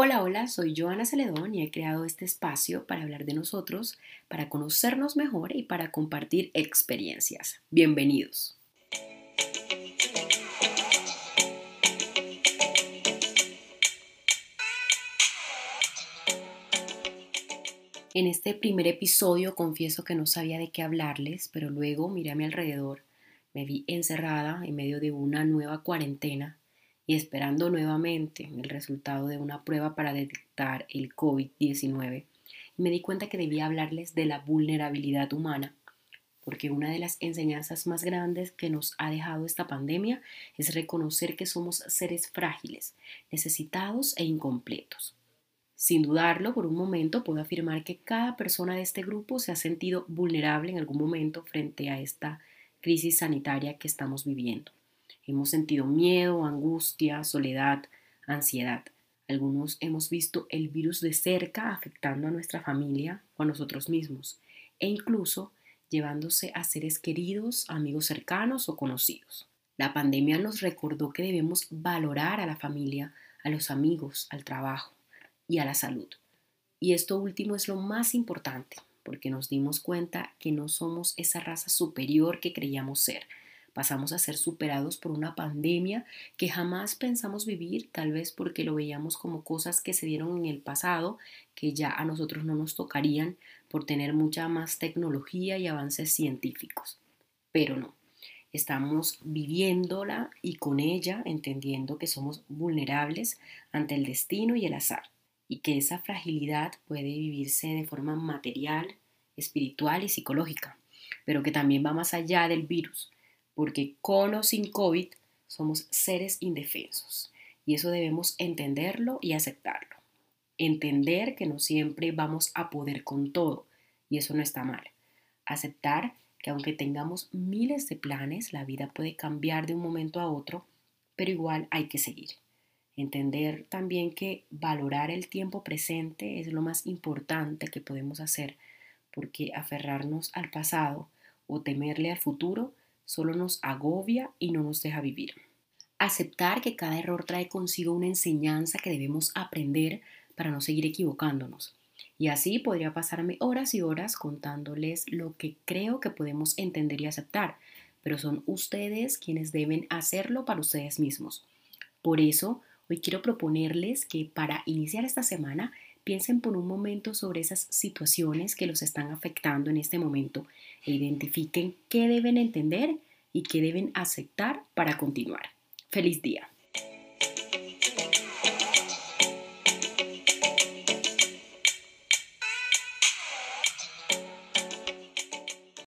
Hola, hola, soy Joana Celedón y he creado este espacio para hablar de nosotros, para conocernos mejor y para compartir experiencias. Bienvenidos. En este primer episodio confieso que no sabía de qué hablarles, pero luego miré a mi alrededor, me vi encerrada en medio de una nueva cuarentena y esperando nuevamente el resultado de una prueba para detectar el COVID-19, me di cuenta que debía hablarles de la vulnerabilidad humana, porque una de las enseñanzas más grandes que nos ha dejado esta pandemia es reconocer que somos seres frágiles, necesitados e incompletos. Sin dudarlo, por un momento puedo afirmar que cada persona de este grupo se ha sentido vulnerable en algún momento frente a esta crisis sanitaria que estamos viviendo. Hemos sentido miedo, angustia, soledad, ansiedad. Algunos hemos visto el virus de cerca afectando a nuestra familia o a nosotros mismos e incluso llevándose a seres queridos, amigos cercanos o conocidos. La pandemia nos recordó que debemos valorar a la familia, a los amigos, al trabajo y a la salud. Y esto último es lo más importante, porque nos dimos cuenta que no somos esa raza superior que creíamos ser, Pasamos a ser superados por una pandemia que jamás pensamos vivir, tal vez porque lo veíamos como cosas que se dieron en el pasado, que ya a nosotros no nos tocarían por tener mucha más tecnología y avances científicos. Pero no, estamos viviéndola y con ella entendiendo que somos vulnerables ante el destino y el azar, y que esa fragilidad puede vivirse de forma material, espiritual y psicológica, pero que también va más allá del virus porque con o sin COVID somos seres indefensos y eso debemos entenderlo y aceptarlo. Entender que no siempre vamos a poder con todo y eso no está mal. Aceptar que aunque tengamos miles de planes, la vida puede cambiar de un momento a otro, pero igual hay que seguir. Entender también que valorar el tiempo presente es lo más importante que podemos hacer, porque aferrarnos al pasado o temerle al futuro solo nos agobia y no nos deja vivir. Aceptar que cada error trae consigo una enseñanza que debemos aprender para no seguir equivocándonos. Y así podría pasarme horas y horas contándoles lo que creo que podemos entender y aceptar, pero son ustedes quienes deben hacerlo para ustedes mismos. Por eso, hoy quiero proponerles que para iniciar esta semana piensen por un momento sobre esas situaciones que los están afectando en este momento e identifiquen qué deben entender y qué deben aceptar para continuar. Feliz día.